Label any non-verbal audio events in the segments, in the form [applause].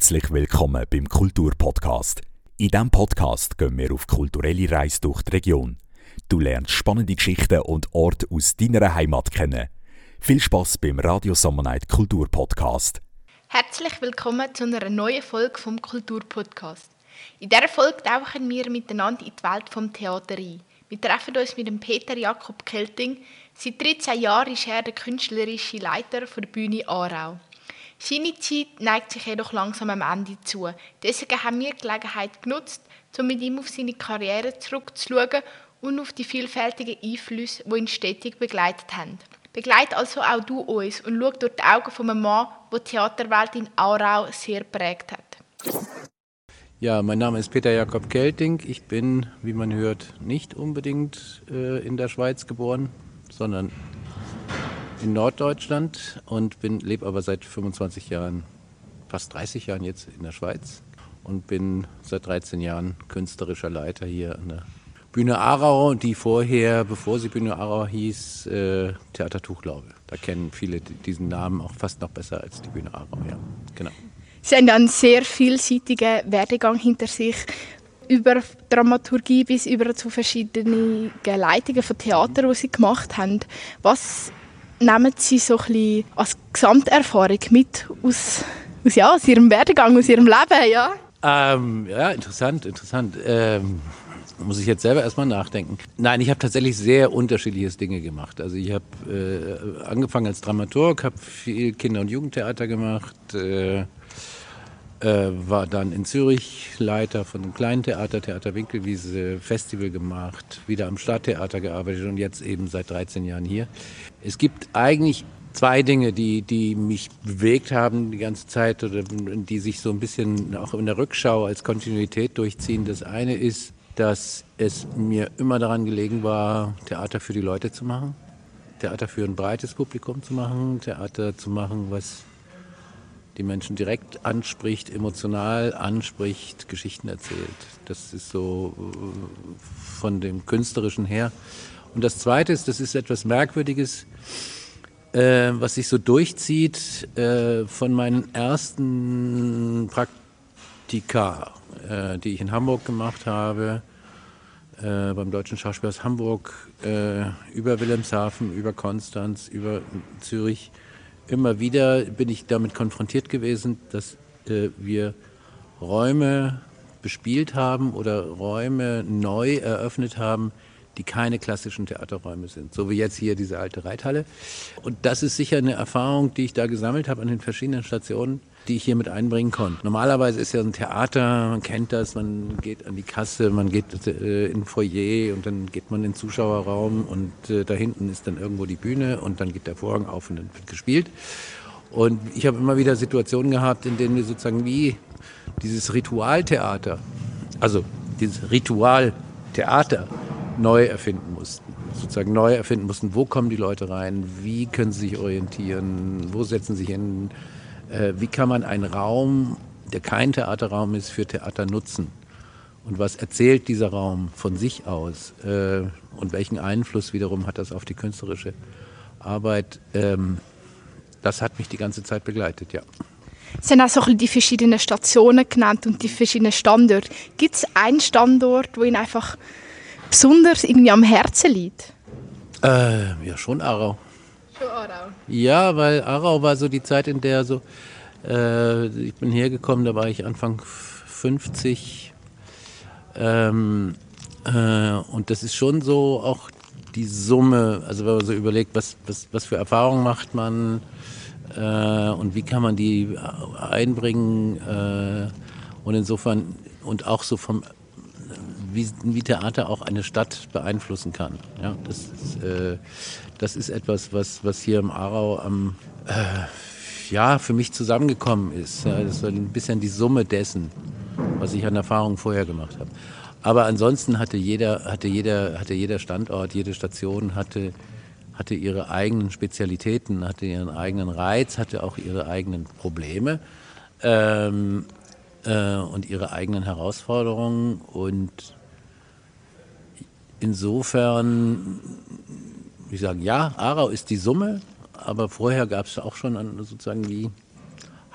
Herzlich willkommen beim Kulturpodcast. In diesem Podcast gehen wir auf kulturelle Reise durch die Region. Du lernst spannende Geschichten und Orte aus deiner Heimat kennen. Viel Spaß beim Radio Summer Night Kulturpodcast. Herzlich willkommen zu einer neuen Folge vom Kulturpodcast. In dieser Folge tauchen wir miteinander in die Welt vom Theater ein. Wir treffen uns mit dem Peter Jakob Kelting. Seit 13 Jahren ist er der künstlerische Leiter der Bühne Aarau. Seine Zeit neigt sich jedoch langsam am Ende zu. Deswegen haben wir die Gelegenheit genutzt, um mit ihm auf seine Karriere zurückzuschauen und auf die vielfältigen Einflüsse, die ihn stetig begleitet haben. Begleit also auch du uns und schau durch die Augen von einem Mann, der die Theaterwelt in Aarau sehr prägt hat. Ja, mein Name ist Peter Jakob Kelting. Ich bin, wie man hört, nicht unbedingt äh, in der Schweiz geboren, sondern in Norddeutschland und lebe aber seit 25 Jahren, fast 30 Jahren jetzt in der Schweiz und bin seit 13 Jahren künstlerischer Leiter hier an der Bühne Aarau, die vorher, bevor sie Bühne Aarau hieß, äh, Theater Tuchlaube. Da kennen viele diesen Namen auch fast noch besser als die Bühne Aarau, ja, genau. Sie haben einen sehr vielseitigen Werdegang hinter sich über Dramaturgie bis über zu verschiedenen Leitungen von Theater, die Sie gemacht haben. Was nehmen Sie so ein bisschen als Gesamterfahrung mit aus, aus, ja, aus Ihrem Werdegang, aus Ihrem Leben? Ja, ähm, ja interessant, interessant. Ähm, muss ich jetzt selber erstmal nachdenken. Nein, ich habe tatsächlich sehr unterschiedliches Dinge gemacht. Also ich habe äh, angefangen als Dramaturg, habe viel Kinder- und Jugendtheater gemacht, äh, äh, war dann in Zürich Leiter von einem kleinen Theater, Theater Winkelwiese, Festival gemacht, wieder am Stadttheater gearbeitet und jetzt eben seit 13 Jahren hier. Es gibt eigentlich zwei Dinge, die, die mich bewegt haben die ganze Zeit oder die sich so ein bisschen auch in der Rückschau als Kontinuität durchziehen. Das eine ist, dass es mir immer daran gelegen war, Theater für die Leute zu machen, Theater für ein breites Publikum zu machen, Theater zu machen, was die Menschen direkt anspricht, emotional anspricht, Geschichten erzählt. Das ist so äh, von dem Künstlerischen her. Und das Zweite ist, das ist etwas Merkwürdiges, äh, was sich so durchzieht äh, von meinen ersten Praktika, äh, die ich in Hamburg gemacht habe, äh, beim Deutschen Schauspielhaus Hamburg, äh, über Wilhelmshaven, über Konstanz, über Zürich immer wieder bin ich damit konfrontiert gewesen, dass äh, wir Räume bespielt haben oder Räume neu eröffnet haben, die keine klassischen Theaterräume sind. So wie jetzt hier diese alte Reithalle. Und das ist sicher eine Erfahrung, die ich da gesammelt habe an den verschiedenen Stationen, die ich hier mit einbringen konnte. Normalerweise ist ja ein Theater, man kennt das, man geht an die Kasse, man geht äh, in den Foyer und dann geht man in den Zuschauerraum und äh, da hinten ist dann irgendwo die Bühne und dann geht der Vorhang auf und dann wird gespielt. Und ich habe immer wieder Situationen gehabt, in denen wir sozusagen wie dieses Ritualtheater, also dieses Ritualtheater neu erfinden mussten. Sozusagen neu erfinden mussten, wo kommen die Leute rein, wie können sie sich orientieren, wo setzen sie sich hin, äh, wie kann man einen Raum, der kein Theaterraum ist, für Theater nutzen? Und was erzählt dieser Raum von sich aus? Äh, und welchen Einfluss wiederum hat das auf die künstlerische Arbeit? Ähm, das hat mich die ganze Zeit begleitet, ja. Sie haben auch so die verschiedenen Stationen genannt und die verschiedenen Standorte. Gibt es einen Standort, wo Ihnen einfach besonders irgendwie am Herzen liegt? Äh, ja, schon Aarau. Schon Aarau? Ja, weil Aarau war so die Zeit, in der so, äh, ich bin hergekommen, da war ich Anfang 50. Ähm, äh, und das ist schon so auch die Summe, also wenn man so überlegt, was, was, was für Erfahrungen macht man äh, und wie kann man die einbringen äh, und insofern und auch so vom wie, wie Theater auch eine Stadt beeinflussen kann. Ja, das, ist, äh, das ist etwas, was, was hier im Aarau am, äh, ja, für mich zusammengekommen ist. Ja, das war ein bisschen die Summe dessen, was ich an Erfahrungen vorher gemacht habe. Aber ansonsten hatte jeder, hatte jeder, hatte jeder Standort, jede Station hatte, hatte ihre eigenen Spezialitäten, hatte ihren eigenen Reiz, hatte auch ihre eigenen Probleme. Ähm, äh, und ihre eigenen Herausforderungen. Und insofern, ich sage, ja, Aarau ist die Summe, aber vorher gab es auch schon sozusagen wie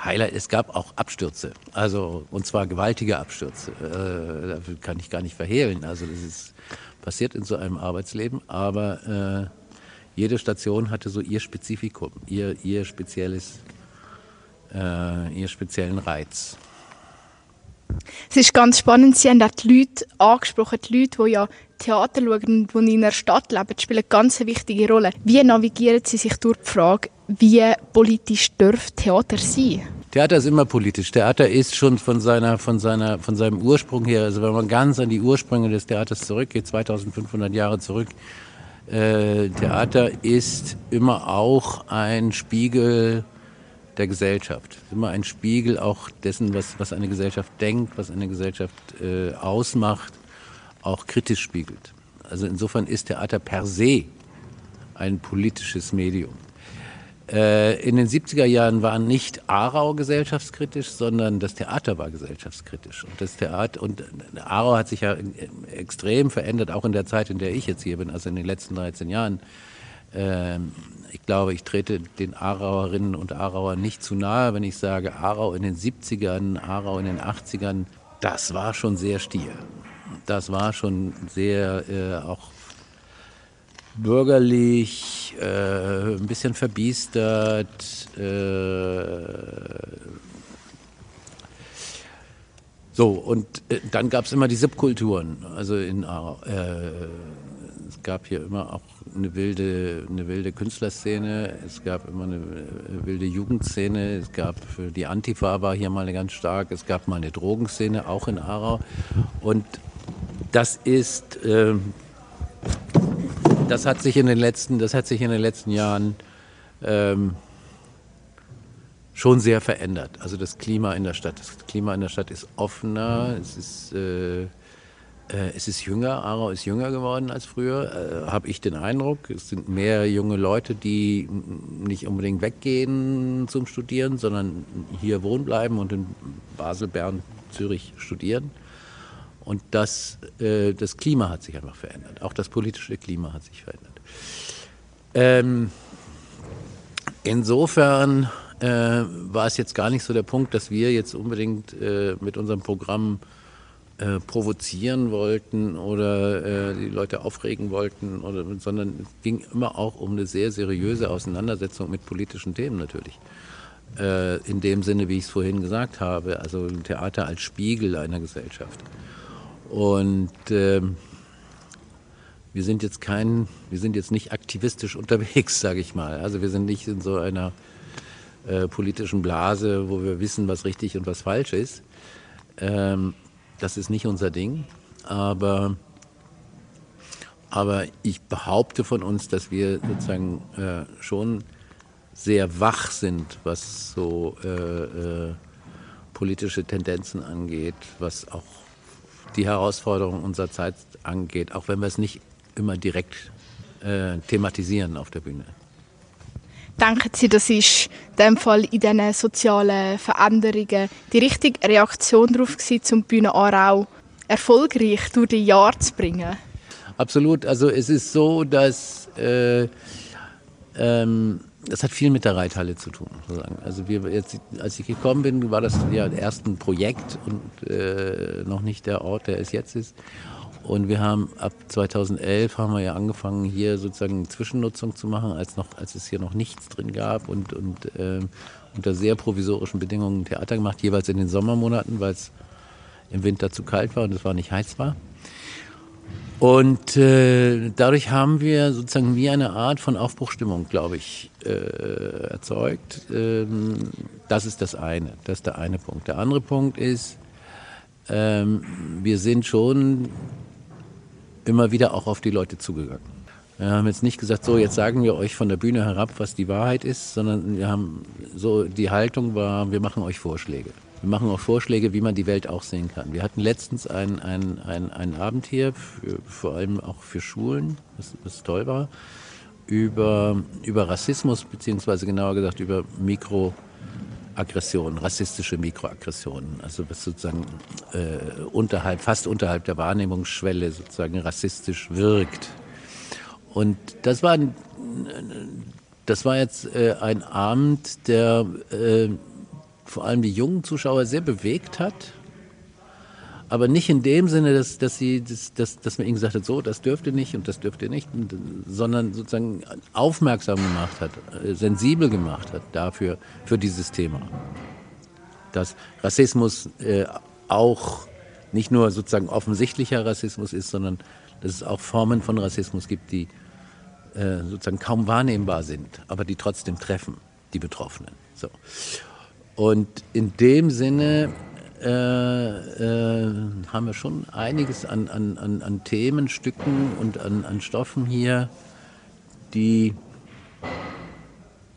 Highlight, es gab auch Abstürze, also und zwar gewaltige Abstürze. Äh, dafür kann ich gar nicht verhehlen. Also das ist passiert in so einem Arbeitsleben, aber äh, jede Station hatte so ihr Spezifikum, ihr, ihr spezielles, äh, ihr speziellen Reiz. Es ist ganz spannend, Sie haben auch die Leute angesprochen, die Leute, die ja Theater schauen und die in einer Stadt leben, spielen eine ganz wichtige Rolle. Wie navigieren Sie sich durch die Frage, wie politisch darf Theater sein? Theater ist immer politisch. Theater ist schon von, seiner, von, seiner, von seinem Ursprung her, also wenn man ganz an die Ursprünge des Theaters zurückgeht, 2500 Jahre zurück, äh, Theater ist immer auch ein Spiegel der Gesellschaft. Immer ein Spiegel auch dessen, was, was eine Gesellschaft denkt, was eine Gesellschaft äh, ausmacht, auch kritisch spiegelt. Also insofern ist Theater per se ein politisches Medium. Äh, in den 70er Jahren war nicht Aarau gesellschaftskritisch, sondern das Theater war gesellschaftskritisch. Und das Theater und Aarau hat sich ja extrem verändert, auch in der Zeit, in der ich jetzt hier bin, also in den letzten 13 Jahren. Ähm, ich glaube, ich trete den Aarauerinnen und Aarauern nicht zu nahe, wenn ich sage, Aarau in den 70ern, Aarau in den 80ern, das war schon sehr stier. Das war schon sehr äh, auch bürgerlich, äh, ein bisschen verbiestert. Äh, so, und äh, dann gab es immer die Subkulturen. Also in, äh, es gab hier immer auch eine wilde, eine wilde Künstlerszene, es gab immer eine äh, wilde Jugendszene, es gab die Antifa war hier mal ganz stark, es gab mal eine Drogenszene, auch in Aarau. Und das ist, äh, das hat sich in den letzten, das hat sich in den letzten Jahren ähm, schon sehr verändert. Also das Klima in der Stadt. Das Klima in der Stadt ist offener, es ist, äh, es ist jünger. Aarau ist jünger geworden als früher, äh, habe ich den Eindruck. Es sind mehr junge Leute, die nicht unbedingt weggehen zum Studieren, sondern hier wohnen bleiben und in Basel, Bern, Zürich studieren. Und das, äh, das Klima hat sich einfach verändert. Auch das politische Klima hat sich verändert. Ähm, insofern äh, war es jetzt gar nicht so der Punkt, dass wir jetzt unbedingt äh, mit unserem Programm äh, provozieren wollten oder äh, die Leute aufregen wollten, oder, sondern es ging immer auch um eine sehr seriöse Auseinandersetzung mit politischen Themen natürlich. Äh, in dem Sinne, wie ich es vorhin gesagt habe, also Theater als Spiegel einer Gesellschaft. Und ähm, wir sind jetzt kein, wir sind jetzt nicht aktivistisch [laughs] unterwegs, sage ich mal. Also wir sind nicht in so einer äh, politischen Blase, wo wir wissen, was richtig und was falsch ist. Ähm, das ist nicht unser Ding. Aber, aber ich behaupte von uns, dass wir sozusagen äh, schon sehr wach sind, was so äh, äh politische Tendenzen angeht, was auch die Herausforderungen unserer Zeit angeht, auch wenn wir es nicht immer direkt äh, thematisieren auf der Bühne. Denken Sie, das ist in dem Fall in diesen sozialen Veränderungen die richtige Reaktion darauf gewesen, um Bühne Aarau erfolgreich durch die Jahre zu bringen? Absolut. Also es ist so, dass äh, ähm, das hat viel mit der Reithalle zu tun. Sozusagen. Also wir jetzt, als ich gekommen bin, war das ja erst ein Projekt und äh, noch nicht der Ort, der es jetzt ist. Und wir haben ab 2011 haben wir ja angefangen, hier sozusagen Zwischennutzung zu machen, als, noch, als es hier noch nichts drin gab und, und äh, unter sehr provisorischen Bedingungen Theater gemacht, jeweils in den Sommermonaten, weil es im Winter zu kalt war und es war nicht heizbar. Und äh, dadurch haben wir sozusagen wie eine Art von Aufbruchstimmung, glaube ich, äh, erzeugt. Ähm, das ist das eine, das ist der eine Punkt. Der andere Punkt ist, ähm, wir sind schon immer wieder auch auf die Leute zugegangen. Wir haben jetzt nicht gesagt, so jetzt sagen wir euch von der Bühne herab, was die Wahrheit ist, sondern wir haben so die Haltung war, wir machen euch Vorschläge. Wir machen auch Vorschläge, wie man die Welt auch sehen kann. Wir hatten letztens einen ein, ein Abend hier, für, vor allem auch für Schulen, was, was toll war, über, über Rassismus, beziehungsweise genauer gesagt über Mikroaggressionen, rassistische Mikroaggressionen, also was sozusagen äh, unterhalb, fast unterhalb der Wahrnehmungsschwelle sozusagen rassistisch wirkt. Und das war, das war jetzt äh, ein Abend, der äh, vor allem die jungen Zuschauer sehr bewegt hat. Aber nicht in dem Sinne, dass, dass, sie, dass, dass, dass man ihnen gesagt hat, so, das dürft ihr nicht und das dürft ihr nicht, sondern sozusagen aufmerksam gemacht hat, äh, sensibel gemacht hat dafür, für dieses Thema. Dass Rassismus äh, auch nicht nur sozusagen offensichtlicher Rassismus ist, sondern dass es auch Formen von Rassismus gibt, die äh, sozusagen kaum wahrnehmbar sind, aber die trotzdem treffen, die Betroffenen. So. Und in dem Sinne äh, äh, haben wir schon einiges an, an, an, an Themenstücken und an, an Stoffen hier, die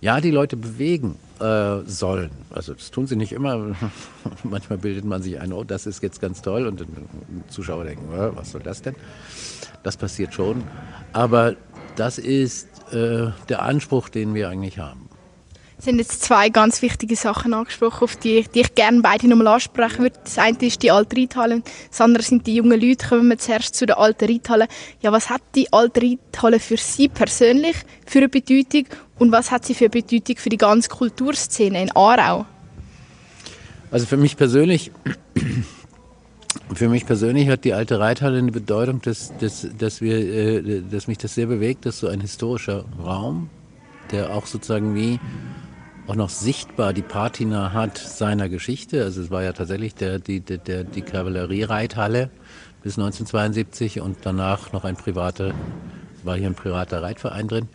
ja die Leute bewegen äh, sollen. Also das tun sie nicht immer. [laughs] Manchmal bildet man sich ein, oh, das ist jetzt ganz toll und Zuschauer denken, was soll das denn? Das passiert schon. Aber das ist äh, der Anspruch, den wir eigentlich haben. Es sind jetzt zwei ganz wichtige Sachen angesprochen, auf die, die ich gerne beide nochmal ansprechen würde. Das eine ist die alte Reithalle, das andere sind die jungen Leute. Kommen wir zuerst zu der alten Reithalle. Ja, was hat die alte Reithalle für Sie persönlich für eine Bedeutung und was hat sie für eine Bedeutung für die ganze Kulturszene in Aarau? Also für mich persönlich, für mich persönlich hat die alte Reithalle eine Bedeutung, dass, dass, dass, wir, äh, dass mich das sehr bewegt, dass so ein historischer Raum, der auch sozusagen wie auch noch sichtbar die Patina hat seiner Geschichte. Also es war ja tatsächlich der, die, der, die Kavalleriereithalle bis 1972 und danach noch ein privater, war hier ein privater Reitverein drin.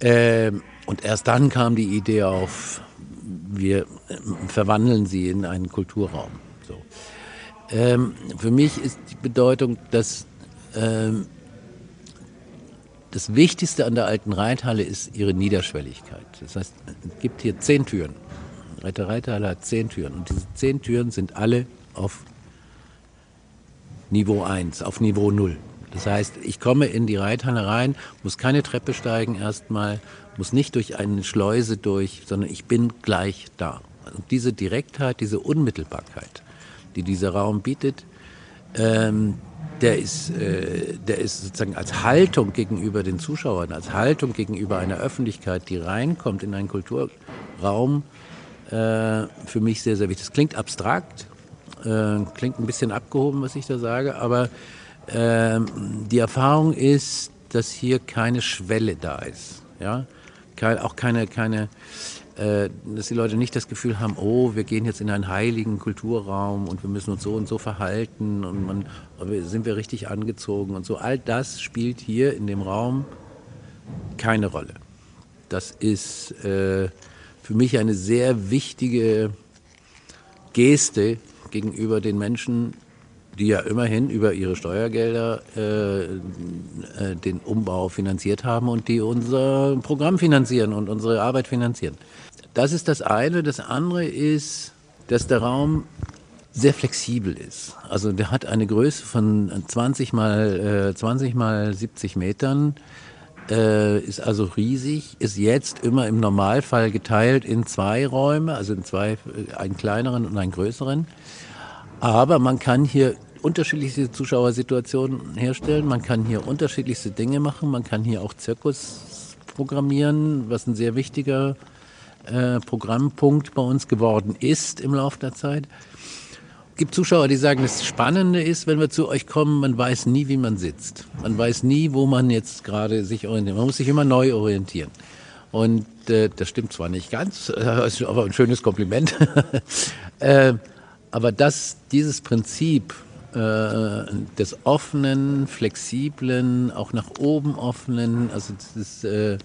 Ähm, und erst dann kam die Idee auf, wir äh, verwandeln sie in einen Kulturraum. So. Ähm, für mich ist die Bedeutung, dass ähm, das Wichtigste an der alten Reithalle ist ihre Niederschwelligkeit. Das heißt, es gibt hier zehn Türen. Alte Reithalle hat zehn Türen. Und diese zehn Türen sind alle auf Niveau 1, auf Niveau 0. Das heißt, ich komme in die Reithalle rein, muss keine Treppe steigen erstmal, muss nicht durch eine Schleuse durch, sondern ich bin gleich da. Und diese Direktheit, diese Unmittelbarkeit, die dieser Raum bietet, ähm, der ist, äh, der ist sozusagen als Haltung gegenüber den Zuschauern, als Haltung gegenüber einer Öffentlichkeit, die reinkommt in einen Kulturraum, äh, für mich sehr, sehr wichtig. Das klingt abstrakt, äh, klingt ein bisschen abgehoben, was ich da sage, aber äh, die Erfahrung ist, dass hier keine Schwelle da ist. Ja? Kein, auch keine, keine dass die Leute nicht das Gefühl haben, oh, wir gehen jetzt in einen heiligen Kulturraum und wir müssen uns so und so verhalten und man, sind wir richtig angezogen und so. All das spielt hier in dem Raum keine Rolle. Das ist äh, für mich eine sehr wichtige Geste gegenüber den Menschen, die ja immerhin über ihre Steuergelder äh, äh, den Umbau finanziert haben und die unser Programm finanzieren und unsere Arbeit finanzieren. Das ist das eine. Das andere ist, dass der Raum sehr flexibel ist. Also der hat eine Größe von 20 mal, äh, 20 mal 70 Metern, äh, ist also riesig, ist jetzt immer im Normalfall geteilt in zwei Räume, also in zwei, äh, einen kleineren und einen größeren. Aber man kann hier unterschiedlichste Zuschauersituationen herstellen, man kann hier unterschiedlichste Dinge machen, man kann hier auch Zirkus programmieren, was ein sehr wichtiger äh, Programmpunkt bei uns geworden ist im Laufe der Zeit. Es gibt Zuschauer, die sagen, das Spannende ist, wenn wir zu euch kommen, man weiß nie, wie man sitzt. Man weiß nie, wo man jetzt gerade sich orientiert. Man muss sich immer neu orientieren. Und äh, das stimmt zwar nicht ganz, [laughs] äh, ist aber ein schönes Kompliment. [laughs] äh, aber das, dieses Prinzip des offenen, flexiblen, auch nach oben offenen, also das ist, äh,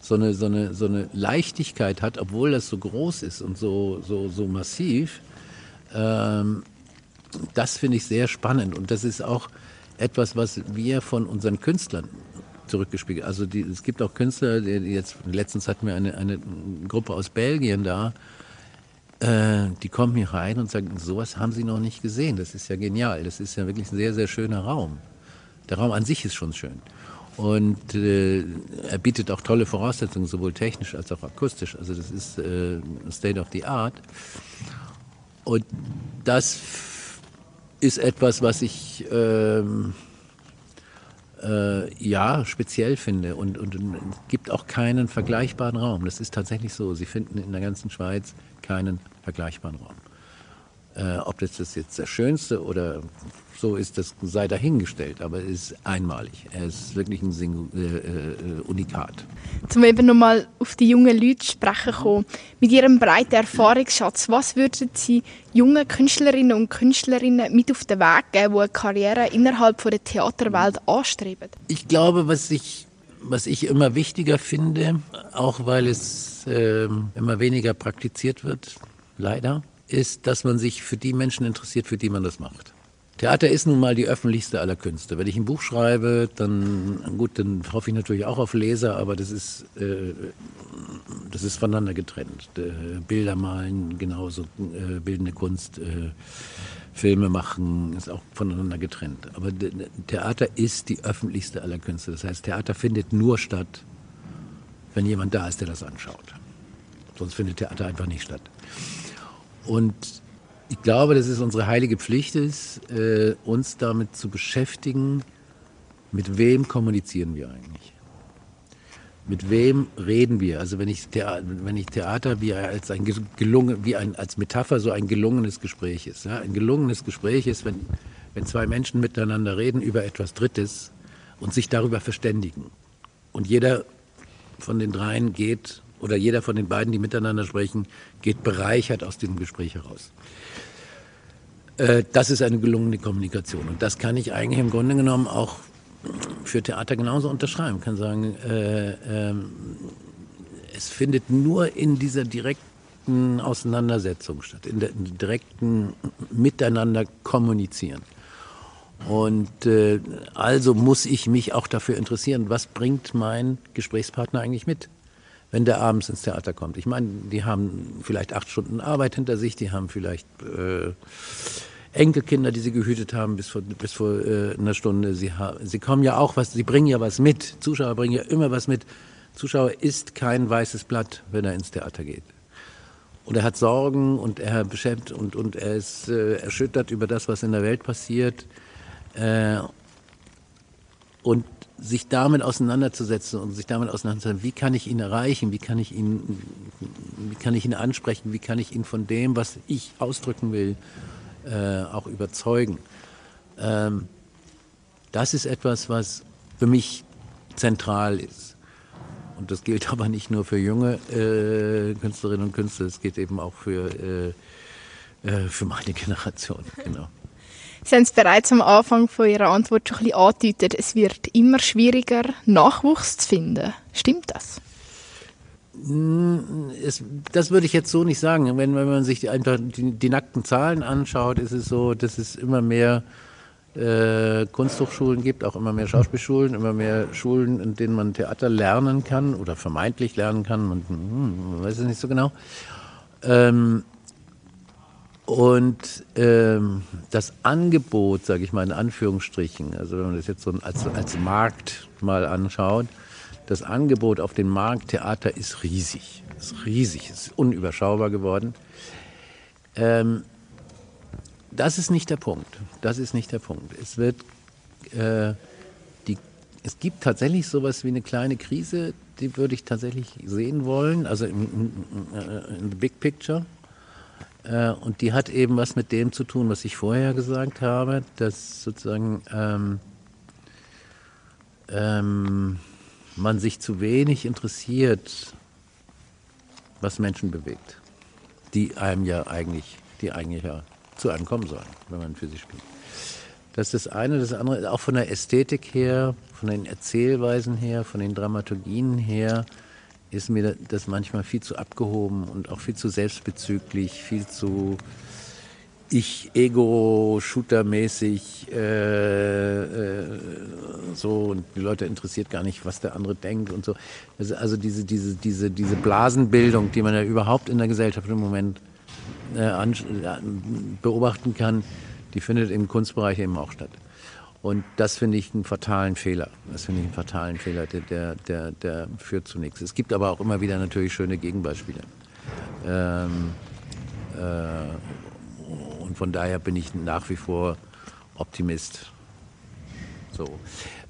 so eine, so eine, so eine Leichtigkeit hat, obwohl das so groß ist und so, so, so massiv. Ähm, das finde ich sehr spannend und das ist auch etwas, was wir von unseren Künstlern zurückgespiegelt. Also die, es gibt auch Künstler, die jetzt letztens hatten wir eine, eine Gruppe aus Belgien da, äh, die kommen hier rein und sagen, sowas haben sie noch nicht gesehen. Das ist ja genial. Das ist ja wirklich ein sehr, sehr schöner Raum. Der Raum an sich ist schon schön. Und äh, er bietet auch tolle Voraussetzungen, sowohl technisch als auch akustisch. Also das ist äh, State of the Art. Und das ist etwas, was ich ähm, äh, ja speziell finde und, und, und es gibt auch keinen vergleichbaren Raum. Das ist tatsächlich so. Sie finden in der ganzen Schweiz keinen vergleichbaren Raum. Äh, ob das, das jetzt der schönste oder so ist, das sei dahingestellt, aber es ist einmalig. Er ist wirklich ein Sing äh, äh, Unikat. Zum eben nochmal auf die jungen Leute sprechen kommen. Mit ihrem breiten Erfahrungsschatz, was würden Sie jungen Künstlerinnen und Künstlerinnen mit auf den Weg geben, die eine Karriere innerhalb von der Theaterwelt anstreben? Ich glaube, was ich, was ich immer wichtiger finde, auch weil es äh, immer weniger praktiziert wird, leider, ist, dass man sich für die Menschen interessiert, für die man das macht. Theater ist nun mal die öffentlichste aller Künste. Wenn ich ein Buch schreibe, dann gut, dann hoffe ich natürlich auch auf Leser, aber das ist, äh, das ist voneinander getrennt. Äh, Bilder malen, genauso äh, bildende Kunst, äh, Filme machen, ist auch voneinander getrennt. Aber Theater ist die öffentlichste aller Künste. Das heißt, Theater findet nur statt, wenn jemand da ist, der das anschaut. Sonst findet Theater einfach nicht statt. Und ich glaube, dass es unsere heilige Pflicht ist, äh, uns damit zu beschäftigen, mit wem kommunizieren wir eigentlich? Mit wem reden wir? Also wenn ich, Theater, wenn ich Theater wie als ein gelungen, wie ein, als Metapher so ein gelungenes Gespräch ist. Ja? Ein gelungenes Gespräch ist, wenn, wenn zwei Menschen miteinander reden über etwas Drittes und sich darüber verständigen. Und jeder von den dreien geht oder jeder von den beiden, die miteinander sprechen, geht bereichert aus dem Gespräch heraus. Äh, das ist eine gelungene Kommunikation. Und das kann ich eigentlich im Grunde genommen auch für Theater genauso unterschreiben. Ich kann sagen, äh, äh, es findet nur in dieser direkten Auseinandersetzung statt, in der direkten Miteinander kommunizieren. Und äh, also muss ich mich auch dafür interessieren, was bringt mein Gesprächspartner eigentlich mit? Wenn der abends ins Theater kommt. Ich meine, die haben vielleicht acht Stunden Arbeit hinter sich, die haben vielleicht äh, Enkelkinder, die sie gehütet haben bis vor, bis vor äh, einer Stunde. Sie, sie kommen ja auch was, sie bringen ja was mit. Zuschauer bringen ja immer was mit. Zuschauer ist kein weißes Blatt, wenn er ins Theater geht. Und er hat Sorgen und er beschämt und, und er ist äh, erschüttert über das, was in der Welt passiert. Äh, und sich damit auseinanderzusetzen und sich damit auseinanderzusetzen, wie kann ich ihn erreichen, wie kann ich ihn, wie kann ich ihn ansprechen, wie kann ich ihn von dem, was ich ausdrücken will, äh, auch überzeugen. Ähm, das ist etwas, was für mich zentral ist. Und das gilt [laughs] aber nicht nur für junge äh, Künstlerinnen und Künstler, es geht eben auch für, äh, äh für meine Generation. [laughs] Genau. Sie haben es bereits am Anfang von Ihrer Antwort schon ein bisschen angedeutet, es wird immer schwieriger, Nachwuchs zu finden. Stimmt das? Hm, es, das würde ich jetzt so nicht sagen. Wenn, wenn man sich einfach die, die, nackten Zahlen anschaut, ist es so, dass es immer mehr äh, Kunsthochschulen gibt, auch immer mehr Schauspielschulen, immer mehr Schulen, in denen man Theater lernen kann oder vermeintlich lernen kann. Man, hm, weiß es nicht so genau. Ähm, und ähm, das Angebot, sage ich mal in Anführungsstrichen, also wenn man das jetzt so als, als Markt mal anschaut, das Angebot auf dem Markt Theater ist riesig, ist riesig, ist unüberschaubar geworden. Ähm, das ist nicht der Punkt. Das ist nicht der Punkt. Es wird äh, die, es gibt tatsächlich sowas wie eine kleine Krise, die würde ich tatsächlich sehen wollen, also im, im, im Big Picture. Äh, und die hat eben was mit dem zu tun, was ich vorher gesagt habe, dass sozusagen ähm, ähm, man sich zu wenig interessiert, was Menschen bewegt, die einem ja eigentlich, die eigentlich ja zu einem kommen sollen, wenn man für sie spielt. Das ist das eine. Das andere, auch von der Ästhetik her, von den Erzählweisen her, von den Dramaturgien her, ist mir das manchmal viel zu abgehoben und auch viel zu selbstbezüglich, viel zu ich Ego-Shooter-mäßig äh, äh, so und die Leute interessiert gar nicht, was der andere denkt und so. Also, also diese, diese, diese, diese Blasenbildung, die man ja überhaupt in der Gesellschaft im Moment äh, beobachten kann, die findet im Kunstbereich eben auch statt. Und das finde ich einen fatalen Fehler. Das finde ich einen fatalen Fehler, der, der, der, führt zu nichts. Es gibt aber auch immer wieder natürlich schöne Gegenbeispiele. Ähm, äh, und von daher bin ich nach wie vor Optimist. So.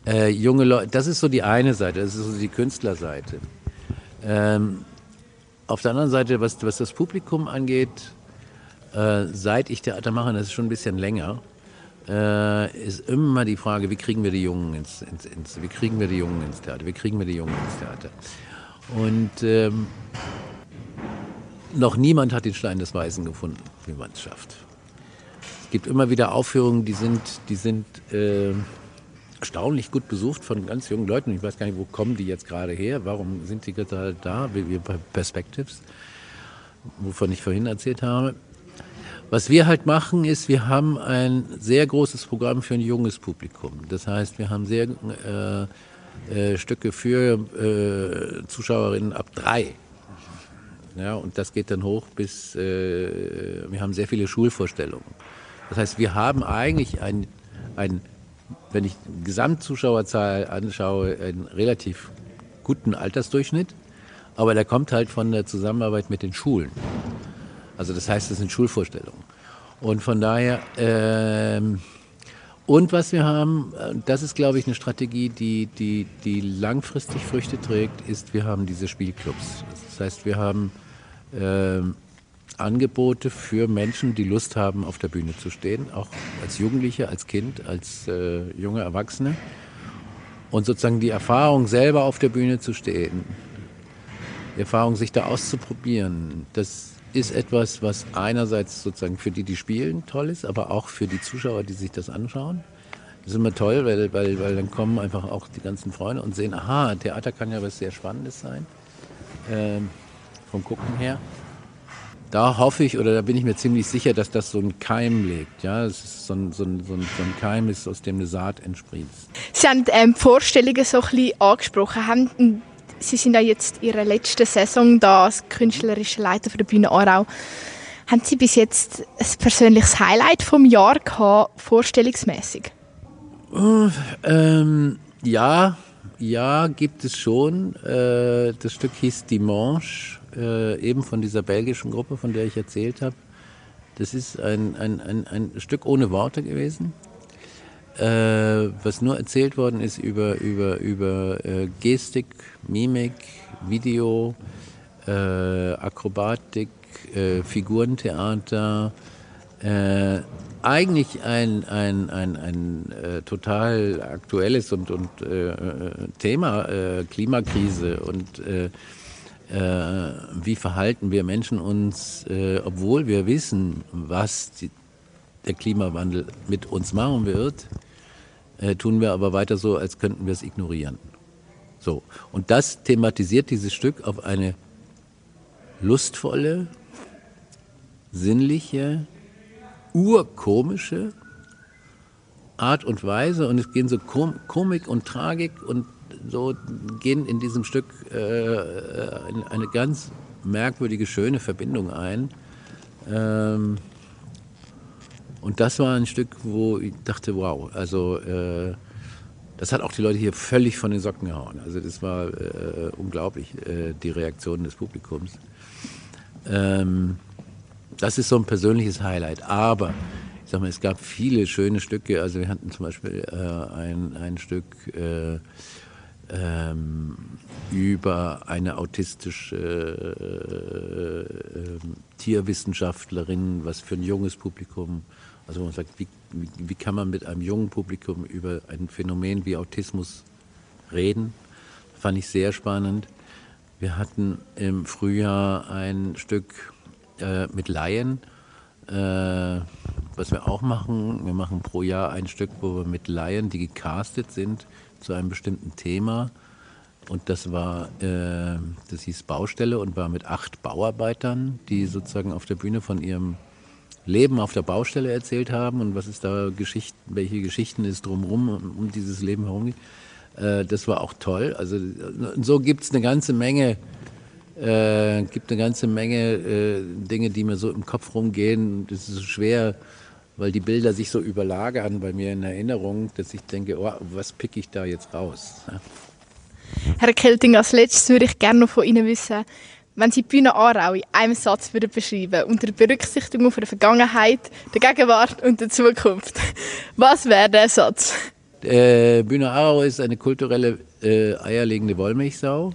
Äh, junge Leute, das ist so die eine Seite, das ist so die Künstlerseite. Ähm, auf der anderen Seite, was, was das Publikum angeht, äh, seit ich Theater mache, das ist schon ein bisschen länger, äh, ist immer die Frage, wie kriegen wir die Jungen ins, ins, ins, wie kriegen wir die Jungen ins Theater, wie kriegen wir die Jungen ins Theater. Und ähm, noch niemand hat den Stein des Weisen gefunden, wie man es schafft. Es gibt immer wieder Aufführungen, die sind, die sind äh, erstaunlich gut besucht von ganz jungen Leuten. Ich weiß gar nicht, wo kommen die jetzt gerade her? Warum sind die gerade da? Wie, wie Perspectives, wovon ich vorhin erzählt habe. Was wir halt machen, ist, wir haben ein sehr großes Programm für ein junges Publikum. Das heißt, wir haben sehr äh, äh, Stücke für äh, Zuschauerinnen ab drei. Ja, und das geht dann hoch bis, äh, wir haben sehr viele Schulvorstellungen. Das heißt, wir haben eigentlich ein, ein wenn ich die Gesamtzuschauerzahl anschaue, einen relativ guten Altersdurchschnitt, aber der kommt halt von der Zusammenarbeit mit den Schulen. Also das heißt, das sind Schulvorstellungen. Und von daher, ähm, und was wir haben, das ist, glaube ich, eine Strategie, die, die, die langfristig Früchte trägt, ist, wir haben diese Spielclubs. Das heißt, wir haben ähm, Angebote für Menschen, die Lust haben, auf der Bühne zu stehen, auch als Jugendliche, als Kind, als äh, junge Erwachsene. Und sozusagen die Erfahrung, selber auf der Bühne zu stehen, die Erfahrung, sich da auszuprobieren, das ist etwas, was einerseits sozusagen für die, die spielen, toll ist, aber auch für die Zuschauer, die sich das anschauen. Das ist immer toll, weil, weil, weil dann kommen einfach auch die ganzen Freunde und sehen, aha, Theater kann ja was sehr Spannendes sein, äh, vom Gucken her. Da hoffe ich oder da bin ich mir ziemlich sicher, dass das so ein Keim legt. Ja, es ist so ein, so ein, so ein, Keim ist, aus dem eine Saat entsprießt. Sie haben ähm, Vorstellungen so ein bisschen angesprochen. Haben Sie sind ja jetzt in Ihrer letzten Saison da als künstlerischer Leiter für die Bühne Aarau. Haben Sie bis jetzt ein persönliches Highlight vom Jahr gehabt, vorstellungsmäßig? Uh, ähm, ja, ja, gibt es schon. Äh, das Stück hieß Dimanche, äh, eben von dieser belgischen Gruppe, von der ich erzählt habe. Das ist ein, ein, ein, ein Stück ohne Worte gewesen äh, was nur erzählt worden ist über, über, über äh, Gestik, Mimik, Video, äh, Akrobatik, äh, Figurentheater. Äh, eigentlich ein, ein, ein, ein äh, total aktuelles und, und Thema, Klimakrise und wie verhalten wir Menschen uns, obwohl wir wissen, was die, der Klimawandel mit uns machen wird, äh, tun wir aber weiter so, als könnten wir es ignorieren. So. Und das thematisiert dieses Stück auf eine lustvolle, sinnliche, urkomische Art und Weise. Und es gehen so Kom Komik und Tragik und so gehen in diesem Stück äh, eine ganz merkwürdige, schöne Verbindung ein. Ähm, und das war ein Stück, wo ich dachte, wow, also äh, das hat auch die Leute hier völlig von den Socken gehauen. Also das war äh, unglaublich, äh, die Reaktion des Publikums. Ähm, das ist so ein persönliches Highlight. Aber ich sag mal, es gab viele schöne Stücke. Also wir hatten zum Beispiel äh, ein, ein Stück äh, ähm, über eine autistische äh, Tierwissenschaftlerin, was für ein junges Publikum also man sagt, wie, wie, wie kann man mit einem jungen Publikum über ein Phänomen wie Autismus reden? Fand ich sehr spannend. Wir hatten im Frühjahr ein Stück äh, mit Laien, äh, was wir auch machen. Wir machen pro Jahr ein Stück, wo wir mit Laien, die gecastet sind, zu einem bestimmten Thema. Und das war, äh, das hieß Baustelle und war mit acht Bauarbeitern, die sozusagen auf der Bühne von ihrem Leben auf der Baustelle erzählt haben und was ist da Geschichten, welche Geschichten es drumherum um dieses Leben herum geht. Äh, das war auch toll. Also so gibt es eine ganze Menge, äh, gibt eine ganze Menge äh, Dinge, die mir so im Kopf rumgehen. Das ist so schwer, weil die Bilder sich so überlagern bei mir in Erinnerung, dass ich denke, oh, was picke ich da jetzt raus? Herr Kelting, als letztes würde ich gerne noch von Ihnen wissen, wenn Sie Bühne Aarau in einem Satz würden beschreiben unter Berücksichtigung von der Vergangenheit, der Gegenwart und der Zukunft, [laughs] was wäre der Satz? Äh, Bühne Aarau ist eine kulturelle äh, eierlegende Wollmilchsau.